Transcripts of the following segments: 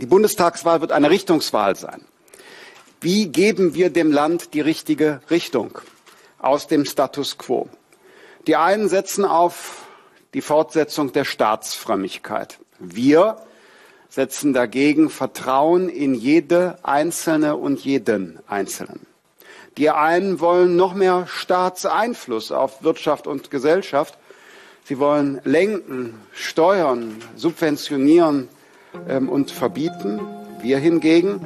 Die Bundestagswahl wird eine Richtungswahl sein. Wie geben wir dem Land die richtige Richtung aus dem Status quo? Die einen setzen auf die Fortsetzung der Staatsfrömmigkeit. Wir setzen dagegen Vertrauen in jede Einzelne und jeden Einzelnen. Die einen wollen noch mehr Staatseinfluss auf Wirtschaft und Gesellschaft. Sie wollen lenken, steuern, subventionieren ähm, und verbieten. Wir hingegen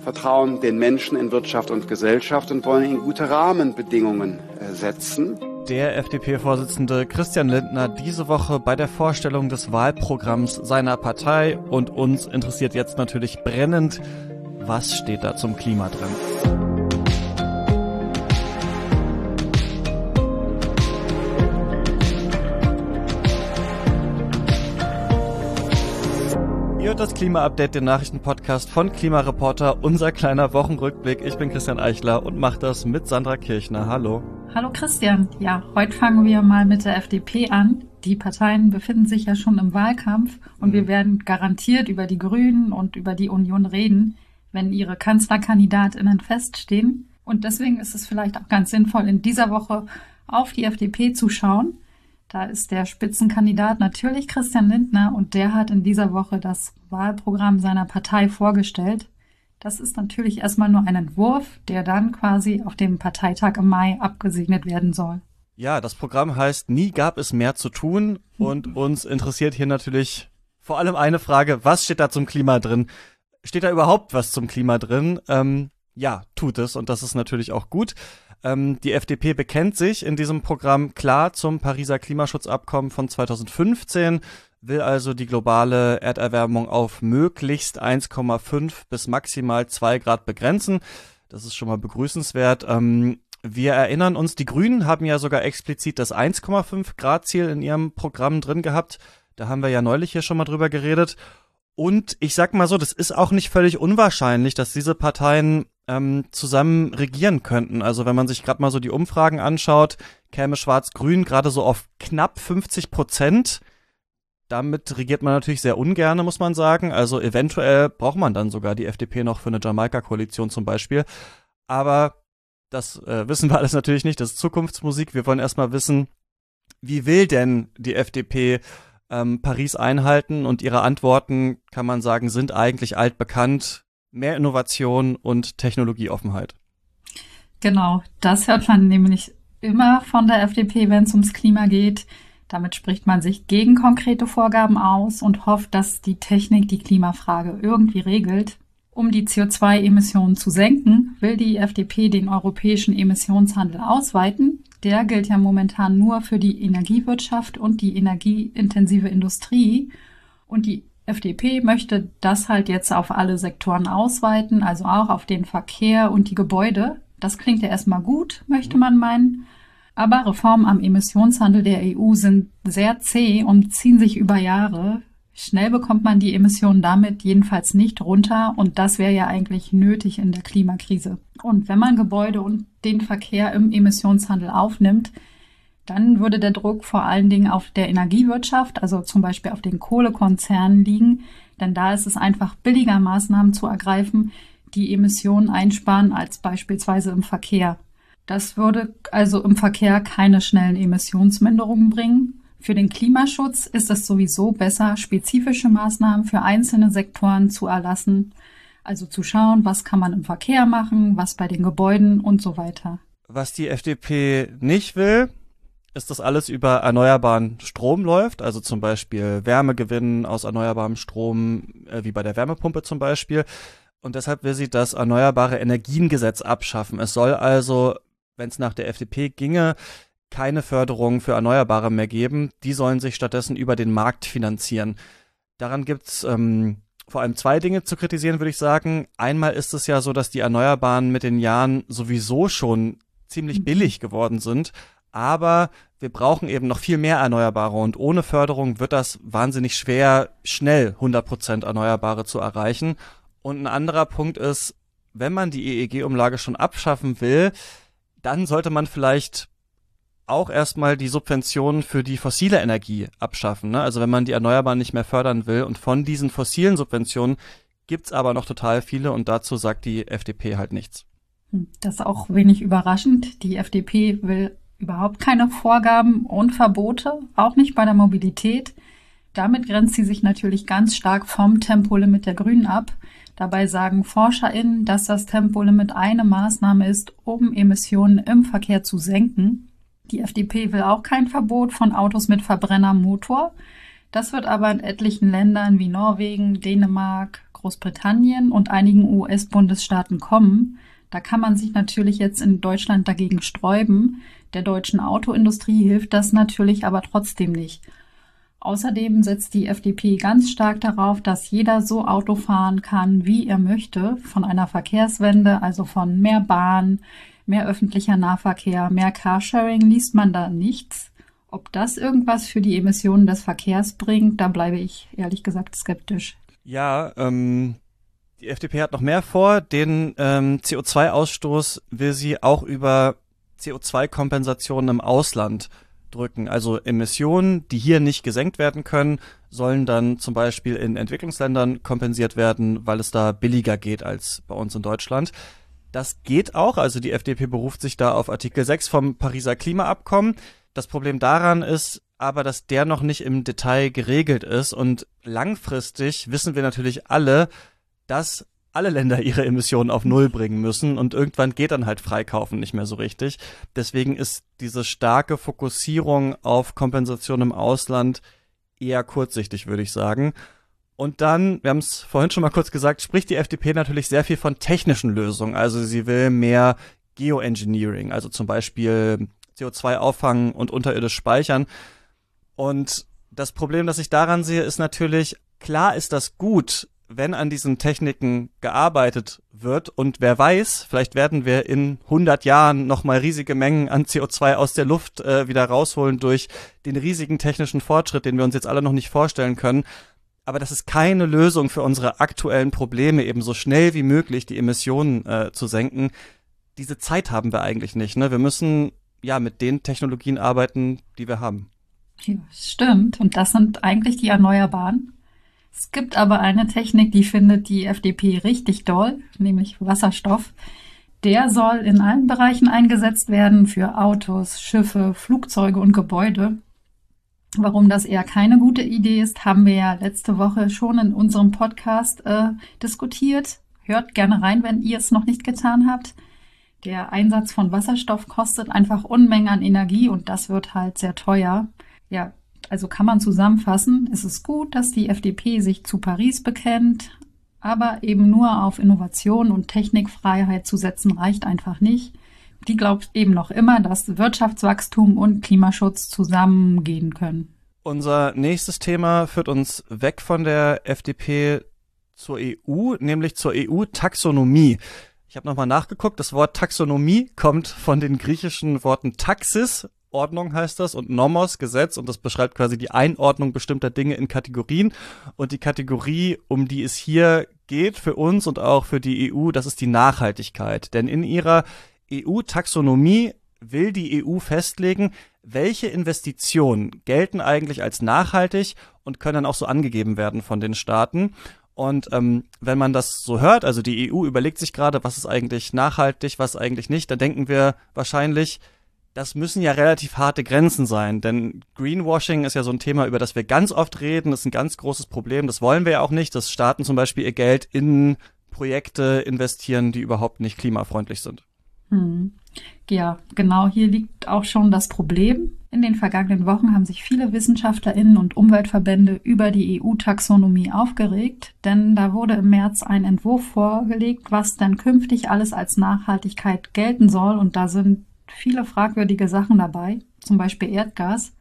vertrauen den Menschen in Wirtschaft und Gesellschaft und wollen ihnen gute Rahmenbedingungen äh, setzen. Der FDP-Vorsitzende Christian Lindner diese Woche bei der Vorstellung des Wahlprogramms seiner Partei und uns interessiert jetzt natürlich brennend, was steht da zum Klima drin. Hört das Klima-Update, den Nachrichtenpodcast von Klimareporter, unser kleiner Wochenrückblick. Ich bin Christian Eichler und mache das mit Sandra Kirchner. Hallo. Hallo Christian. Ja, heute fangen wir mal mit der FDP an. Die Parteien befinden sich ja schon im Wahlkampf und mhm. wir werden garantiert über die Grünen und über die Union reden, wenn ihre Kanzlerkandidatinnen feststehen. Und deswegen ist es vielleicht auch ganz sinnvoll, in dieser Woche auf die FDP zu schauen da ist der Spitzenkandidat natürlich Christian Lindner und der hat in dieser Woche das Wahlprogramm seiner Partei vorgestellt. Das ist natürlich erstmal nur ein Entwurf, der dann quasi auf dem Parteitag im Mai abgesegnet werden soll. Ja, das Programm heißt Nie gab es mehr zu tun und uns interessiert hier natürlich vor allem eine Frage, was steht da zum Klima drin? Steht da überhaupt was zum Klima drin? Ähm, ja, tut es und das ist natürlich auch gut. Ähm, die FDP bekennt sich in diesem Programm klar zum Pariser Klimaschutzabkommen von 2015, will also die globale Erderwärmung auf möglichst 1,5 bis maximal 2 Grad begrenzen. Das ist schon mal begrüßenswert. Ähm, wir erinnern uns, die Grünen haben ja sogar explizit das 1,5 Grad Ziel in ihrem Programm drin gehabt. Da haben wir ja neulich hier schon mal drüber geredet. Und ich sag mal so, das ist auch nicht völlig unwahrscheinlich, dass diese Parteien ähm, zusammen regieren könnten. Also wenn man sich gerade mal so die Umfragen anschaut, käme Schwarz-Grün gerade so auf knapp 50 Prozent. Damit regiert man natürlich sehr ungerne, muss man sagen. Also eventuell braucht man dann sogar die FDP noch für eine Jamaika-Koalition zum Beispiel. Aber das äh, wissen wir alles natürlich nicht. Das ist Zukunftsmusik. Wir wollen erstmal wissen, wie will denn die FDP ähm, Paris einhalten? Und ihre Antworten, kann man sagen, sind eigentlich altbekannt mehr Innovation und Technologieoffenheit. Genau, das hört man nämlich immer von der FDP, wenn es ums Klima geht. Damit spricht man sich gegen konkrete Vorgaben aus und hofft, dass die Technik die Klimafrage irgendwie regelt. Um die CO2-Emissionen zu senken, will die FDP den europäischen Emissionshandel ausweiten. Der gilt ja momentan nur für die Energiewirtschaft und die energieintensive Industrie. Und die FDP möchte das halt jetzt auf alle Sektoren ausweiten, also auch auf den Verkehr und die Gebäude. Das klingt ja erstmal gut, möchte man meinen. Aber Reformen am Emissionshandel der EU sind sehr zäh und ziehen sich über Jahre. Schnell bekommt man die Emissionen damit jedenfalls nicht runter und das wäre ja eigentlich nötig in der Klimakrise. Und wenn man Gebäude und den Verkehr im Emissionshandel aufnimmt, dann würde der Druck vor allen Dingen auf der Energiewirtschaft, also zum Beispiel auf den Kohlekonzernen liegen, denn da ist es einfach billiger, Maßnahmen zu ergreifen, die Emissionen einsparen, als beispielsweise im Verkehr. Das würde also im Verkehr keine schnellen Emissionsminderungen bringen. Für den Klimaschutz ist es sowieso besser, spezifische Maßnahmen für einzelne Sektoren zu erlassen, also zu schauen, was kann man im Verkehr machen, was bei den Gebäuden und so weiter. Was die FDP nicht will, ist das alles über erneuerbaren Strom läuft, also zum Beispiel Wärmegewinn aus erneuerbarem Strom, äh, wie bei der Wärmepumpe zum Beispiel. Und deshalb will sie das Erneuerbare Energiengesetz abschaffen. Es soll also, wenn es nach der FDP ginge, keine Förderung für Erneuerbare mehr geben. Die sollen sich stattdessen über den Markt finanzieren. Daran gibt's ähm, vor allem zwei Dinge zu kritisieren, würde ich sagen. Einmal ist es ja so, dass die Erneuerbaren mit den Jahren sowieso schon ziemlich mhm. billig geworden sind aber wir brauchen eben noch viel mehr Erneuerbare und ohne Förderung wird das wahnsinnig schwer, schnell 100% Erneuerbare zu erreichen. Und ein anderer Punkt ist, wenn man die EEG-Umlage schon abschaffen will, dann sollte man vielleicht auch erstmal die Subventionen für die fossile Energie abschaffen. Ne? Also wenn man die Erneuerbaren nicht mehr fördern will und von diesen fossilen Subventionen gibt's aber noch total viele und dazu sagt die FDP halt nichts. Hm, das ist auch wenig überraschend. Die FDP will überhaupt keine Vorgaben und Verbote, auch nicht bei der Mobilität. Damit grenzt sie sich natürlich ganz stark vom Tempolimit der Grünen ab. Dabei sagen ForscherInnen, dass das Tempolimit eine Maßnahme ist, um Emissionen im Verkehr zu senken. Die FDP will auch kein Verbot von Autos mit Verbrennermotor. Das wird aber in etlichen Ländern wie Norwegen, Dänemark, Großbritannien und einigen US-Bundesstaaten kommen. Da kann man sich natürlich jetzt in Deutschland dagegen sträuben. Der deutschen Autoindustrie hilft das natürlich aber trotzdem nicht. Außerdem setzt die FDP ganz stark darauf, dass jeder so Auto fahren kann, wie er möchte. Von einer Verkehrswende, also von mehr Bahn, mehr öffentlicher Nahverkehr, mehr Carsharing liest man da nichts. Ob das irgendwas für die Emissionen des Verkehrs bringt, da bleibe ich ehrlich gesagt skeptisch. Ja, ähm, die FDP hat noch mehr vor. Den ähm, CO2-Ausstoß will sie auch über CO2-Kompensationen im Ausland drücken. Also Emissionen, die hier nicht gesenkt werden können, sollen dann zum Beispiel in Entwicklungsländern kompensiert werden, weil es da billiger geht als bei uns in Deutschland. Das geht auch, also die FDP beruft sich da auf Artikel 6 vom Pariser Klimaabkommen. Das Problem daran ist aber, dass der noch nicht im Detail geregelt ist und langfristig wissen wir natürlich alle, dass alle Länder ihre Emissionen auf Null bringen müssen und irgendwann geht dann halt Freikaufen nicht mehr so richtig. Deswegen ist diese starke Fokussierung auf Kompensation im Ausland eher kurzsichtig, würde ich sagen. Und dann, wir haben es vorhin schon mal kurz gesagt, spricht die FDP natürlich sehr viel von technischen Lösungen. Also sie will mehr Geoengineering, also zum Beispiel CO2 auffangen und unterirdisch speichern. Und das Problem, das ich daran sehe, ist natürlich, klar ist das gut, wenn an diesen Techniken gearbeitet wird und wer weiß, vielleicht werden wir in 100 Jahren nochmal riesige Mengen an CO2 aus der Luft äh, wieder rausholen durch den riesigen technischen Fortschritt, den wir uns jetzt alle noch nicht vorstellen können. Aber das ist keine Lösung für unsere aktuellen Probleme, eben so schnell wie möglich die Emissionen äh, zu senken. Diese Zeit haben wir eigentlich nicht. Ne? Wir müssen ja mit den Technologien arbeiten, die wir haben. Ja, stimmt. Und das sind eigentlich die Erneuerbaren. Es gibt aber eine Technik, die findet die FDP richtig doll, nämlich Wasserstoff. Der soll in allen Bereichen eingesetzt werden für Autos, Schiffe, Flugzeuge und Gebäude. Warum das eher keine gute Idee ist, haben wir ja letzte Woche schon in unserem Podcast äh, diskutiert. Hört gerne rein, wenn ihr es noch nicht getan habt. Der Einsatz von Wasserstoff kostet einfach Unmengen an Energie und das wird halt sehr teuer. Ja, also kann man zusammenfassen, es ist gut, dass die FDP sich zu Paris bekennt, aber eben nur auf Innovation und Technikfreiheit zu setzen reicht einfach nicht. Die glaubt eben noch immer, dass Wirtschaftswachstum und Klimaschutz zusammengehen können. Unser nächstes Thema führt uns weg von der FDP zur EU, nämlich zur EU-Taxonomie. Ich habe nochmal nachgeguckt, das Wort Taxonomie kommt von den griechischen Worten Taxis, Ordnung heißt das und Nomos Gesetz und das beschreibt quasi die Einordnung bestimmter Dinge in Kategorien und die Kategorie, um die es hier geht für uns und auch für die EU, das ist die Nachhaltigkeit, denn in ihrer EU-Taxonomie will die EU festlegen, welche Investitionen gelten eigentlich als nachhaltig und können dann auch so angegeben werden von den Staaten. Und ähm, wenn man das so hört, also die EU überlegt sich gerade, was ist eigentlich nachhaltig, was eigentlich nicht, dann denken wir wahrscheinlich, das müssen ja relativ harte Grenzen sein, denn Greenwashing ist ja so ein Thema, über das wir ganz oft reden. Das ist ein ganz großes Problem. Das wollen wir ja auch nicht, dass Staaten zum Beispiel ihr Geld in Projekte investieren, die überhaupt nicht klimafreundlich sind. Hm. Ja, genau hier liegt auch schon das Problem. In den vergangenen Wochen haben sich viele Wissenschaftlerinnen und Umweltverbände über die EU-Taxonomie aufgeregt, denn da wurde im März ein Entwurf vorgelegt, was dann künftig alles als Nachhaltigkeit gelten soll. Und da sind viele fragwürdige Sachen dabei, zum Beispiel Erdgas.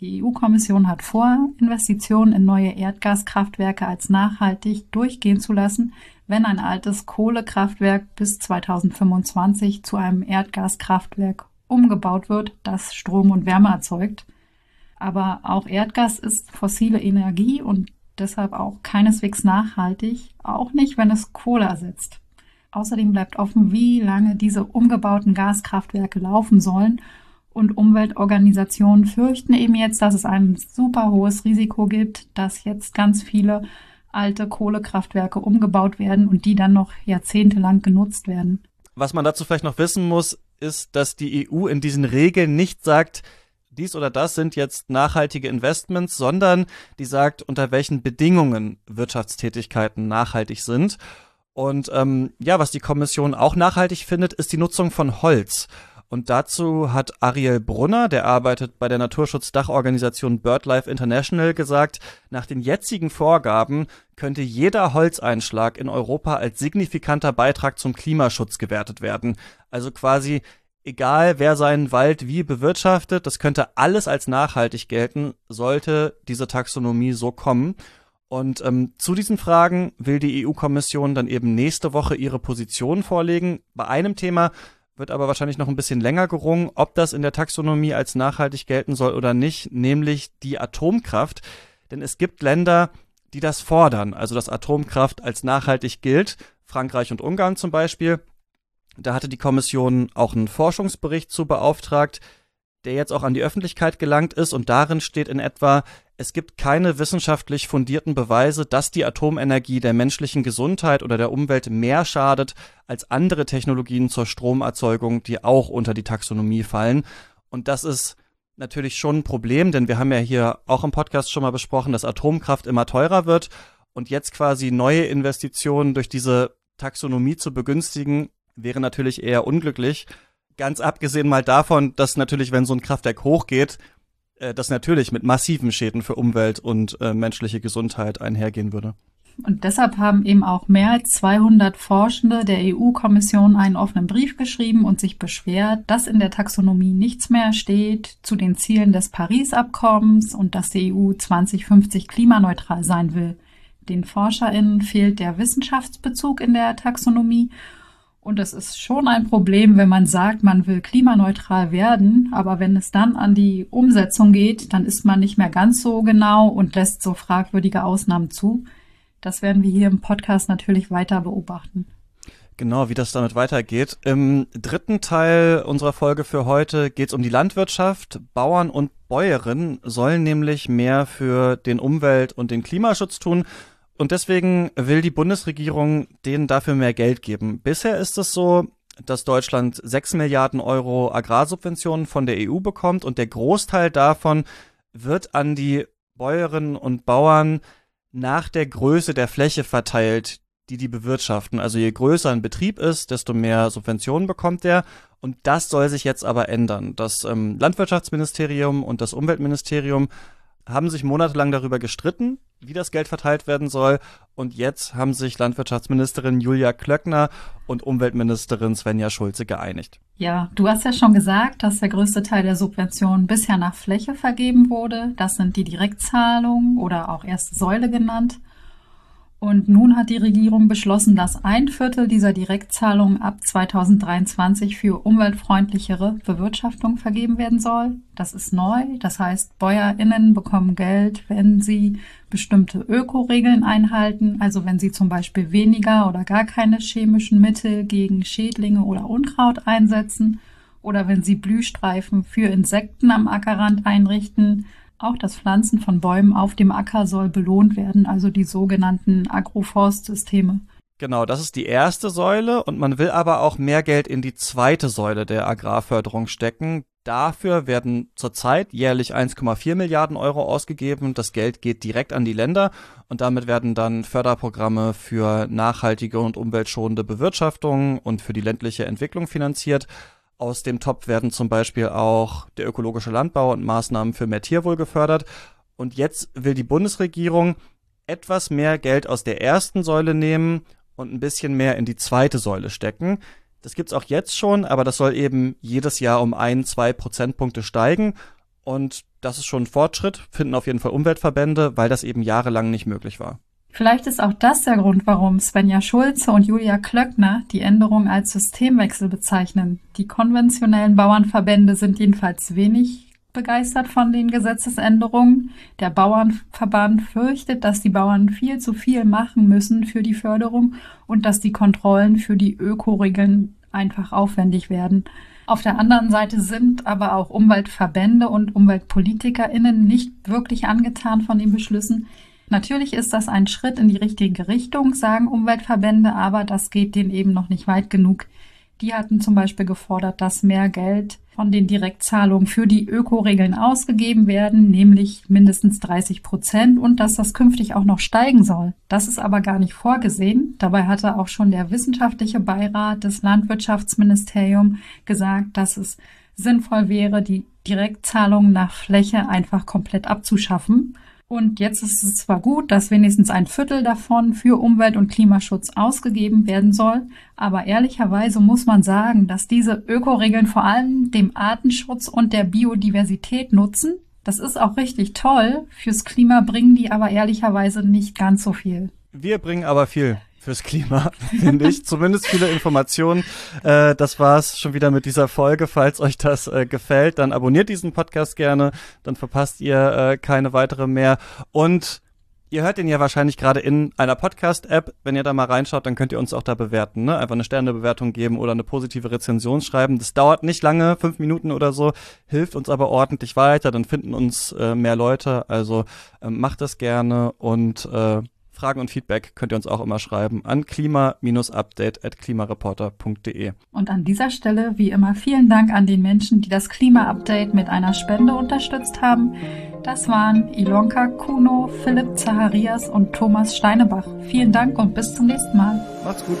Die EU-Kommission hat vor, Investitionen in neue Erdgaskraftwerke als nachhaltig durchgehen zu lassen, wenn ein altes Kohlekraftwerk bis 2025 zu einem Erdgaskraftwerk umgebaut wird, das Strom und Wärme erzeugt. Aber auch Erdgas ist fossile Energie und deshalb auch keineswegs nachhaltig, auch nicht, wenn es Kohle ersetzt. Außerdem bleibt offen, wie lange diese umgebauten Gaskraftwerke laufen sollen. Und Umweltorganisationen fürchten eben jetzt, dass es ein super hohes Risiko gibt, dass jetzt ganz viele alte Kohlekraftwerke umgebaut werden und die dann noch jahrzehntelang genutzt werden. Was man dazu vielleicht noch wissen muss, ist, dass die EU in diesen Regeln nicht sagt, dies oder das sind jetzt nachhaltige Investments, sondern die sagt, unter welchen Bedingungen Wirtschaftstätigkeiten nachhaltig sind. Und ähm, ja, was die Kommission auch nachhaltig findet, ist die Nutzung von Holz. Und dazu hat Ariel Brunner, der arbeitet bei der Naturschutzdachorganisation BirdLife International, gesagt, nach den jetzigen Vorgaben könnte jeder Holzeinschlag in Europa als signifikanter Beitrag zum Klimaschutz gewertet werden. Also quasi egal, wer seinen Wald wie bewirtschaftet, das könnte alles als nachhaltig gelten, sollte diese Taxonomie so kommen. Und ähm, zu diesen Fragen will die EU-Kommission dann eben nächste Woche ihre Position vorlegen. Bei einem Thema wird aber wahrscheinlich noch ein bisschen länger gerungen, ob das in der Taxonomie als nachhaltig gelten soll oder nicht, nämlich die Atomkraft. Denn es gibt Länder, die das fordern, also dass Atomkraft als nachhaltig gilt. Frankreich und Ungarn zum Beispiel. Da hatte die Kommission auch einen Forschungsbericht zu beauftragt, der jetzt auch an die Öffentlichkeit gelangt ist und darin steht in etwa, es gibt keine wissenschaftlich fundierten Beweise, dass die Atomenergie der menschlichen Gesundheit oder der Umwelt mehr schadet als andere Technologien zur Stromerzeugung, die auch unter die Taxonomie fallen. Und das ist natürlich schon ein Problem, denn wir haben ja hier auch im Podcast schon mal besprochen, dass Atomkraft immer teurer wird und jetzt quasi neue Investitionen durch diese Taxonomie zu begünstigen, wäre natürlich eher unglücklich. Ganz abgesehen mal davon, dass natürlich, wenn so ein Kraftwerk hochgeht, das natürlich mit massiven Schäden für Umwelt und äh, menschliche Gesundheit einhergehen würde. Und deshalb haben eben auch mehr als 200 Forschende der EU-Kommission einen offenen Brief geschrieben und sich beschwert, dass in der Taxonomie nichts mehr steht zu den Zielen des Paris-Abkommens und dass die EU 2050 klimaneutral sein will. Den ForscherInnen fehlt der Wissenschaftsbezug in der Taxonomie und es ist schon ein Problem, wenn man sagt, man will klimaneutral werden, aber wenn es dann an die Umsetzung geht, dann ist man nicht mehr ganz so genau und lässt so fragwürdige Ausnahmen zu. Das werden wir hier im Podcast natürlich weiter beobachten. Genau, wie das damit weitergeht. Im dritten Teil unserer Folge für heute geht es um die Landwirtschaft. Bauern und Bäuerinnen sollen nämlich mehr für den Umwelt- und den Klimaschutz tun. Und deswegen will die Bundesregierung denen dafür mehr Geld geben. Bisher ist es so, dass Deutschland 6 Milliarden Euro Agrarsubventionen von der EU bekommt und der Großteil davon wird an die Bäuerinnen und Bauern nach der Größe der Fläche verteilt, die die bewirtschaften. Also je größer ein Betrieb ist, desto mehr Subventionen bekommt er. Und das soll sich jetzt aber ändern. Das ähm, Landwirtschaftsministerium und das Umweltministerium haben sich monatelang darüber gestritten, wie das Geld verteilt werden soll. Und jetzt haben sich Landwirtschaftsministerin Julia Klöckner und Umweltministerin Svenja Schulze geeinigt. Ja, du hast ja schon gesagt, dass der größte Teil der Subventionen bisher nach Fläche vergeben wurde. Das sind die Direktzahlungen oder auch erste Säule genannt. Und nun hat die Regierung beschlossen, dass ein Viertel dieser Direktzahlungen ab 2023 für umweltfreundlichere Bewirtschaftung vergeben werden soll. Das ist neu. Das heißt, BäuerInnen bekommen Geld, wenn sie bestimmte Ökoregeln einhalten. Also wenn sie zum Beispiel weniger oder gar keine chemischen Mittel gegen Schädlinge oder Unkraut einsetzen. Oder wenn sie Blühstreifen für Insekten am Ackerrand einrichten auch das Pflanzen von Bäumen auf dem Acker soll belohnt werden, also die sogenannten Agroforstsysteme. Genau, das ist die erste Säule und man will aber auch mehr Geld in die zweite Säule der Agrarförderung stecken. Dafür werden zurzeit jährlich 1,4 Milliarden Euro ausgegeben. Das Geld geht direkt an die Länder und damit werden dann Förderprogramme für nachhaltige und umweltschonende Bewirtschaftung und für die ländliche Entwicklung finanziert. Aus dem Topf werden zum Beispiel auch der ökologische Landbau und Maßnahmen für mehr Tierwohl gefördert. Und jetzt will die Bundesregierung etwas mehr Geld aus der ersten Säule nehmen und ein bisschen mehr in die zweite Säule stecken. Das gibt's auch jetzt schon, aber das soll eben jedes Jahr um ein, zwei Prozentpunkte steigen. Und das ist schon ein Fortschritt, finden auf jeden Fall Umweltverbände, weil das eben jahrelang nicht möglich war. Vielleicht ist auch das der Grund, warum Svenja Schulze und Julia Klöckner die Änderung als Systemwechsel bezeichnen. Die konventionellen Bauernverbände sind jedenfalls wenig begeistert von den Gesetzesänderungen. Der Bauernverband fürchtet, dass die Bauern viel zu viel machen müssen für die Förderung und dass die Kontrollen für die Ökoregeln einfach aufwendig werden. Auf der anderen Seite sind aber auch Umweltverbände und UmweltpolitikerInnen nicht wirklich angetan von den Beschlüssen, Natürlich ist das ein Schritt in die richtige Richtung, sagen Umweltverbände, aber das geht denen eben noch nicht weit genug. Die hatten zum Beispiel gefordert, dass mehr Geld von den Direktzahlungen für die Ökoregeln ausgegeben werden, nämlich mindestens 30 Prozent und dass das künftig auch noch steigen soll. Das ist aber gar nicht vorgesehen. Dabei hatte auch schon der wissenschaftliche Beirat des Landwirtschaftsministeriums gesagt, dass es sinnvoll wäre, die Direktzahlungen nach Fläche einfach komplett abzuschaffen. Und jetzt ist es zwar gut, dass wenigstens ein Viertel davon für Umwelt- und Klimaschutz ausgegeben werden soll, aber ehrlicherweise muss man sagen, dass diese Ökoregeln vor allem dem Artenschutz und der Biodiversität nutzen. Das ist auch richtig toll. Fürs Klima bringen die aber ehrlicherweise nicht ganz so viel. Wir bringen aber viel fürs Klima, finde ich. Zumindest viele Informationen. Äh, das war's schon wieder mit dieser Folge. Falls euch das äh, gefällt, dann abonniert diesen Podcast gerne. Dann verpasst ihr äh, keine weitere mehr. Und Ihr hört den ja wahrscheinlich gerade in einer Podcast-App. Wenn ihr da mal reinschaut, dann könnt ihr uns auch da bewerten. Ne? Einfach eine Sternebewertung geben oder eine positive Rezension schreiben. Das dauert nicht lange, fünf Minuten oder so, hilft uns aber ordentlich weiter. Dann finden uns äh, mehr Leute. Also äh, macht das gerne und äh, Fragen und Feedback könnt ihr uns auch immer schreiben an klima-update.klimareporter.de. Und an dieser Stelle, wie immer, vielen Dank an den Menschen, die das Klima-Update mit einer Spende unterstützt haben. Das waren Ilonka Kuno, Philipp Zacharias und Thomas Steinebach. Vielen Dank und bis zum nächsten Mal. Macht's gut.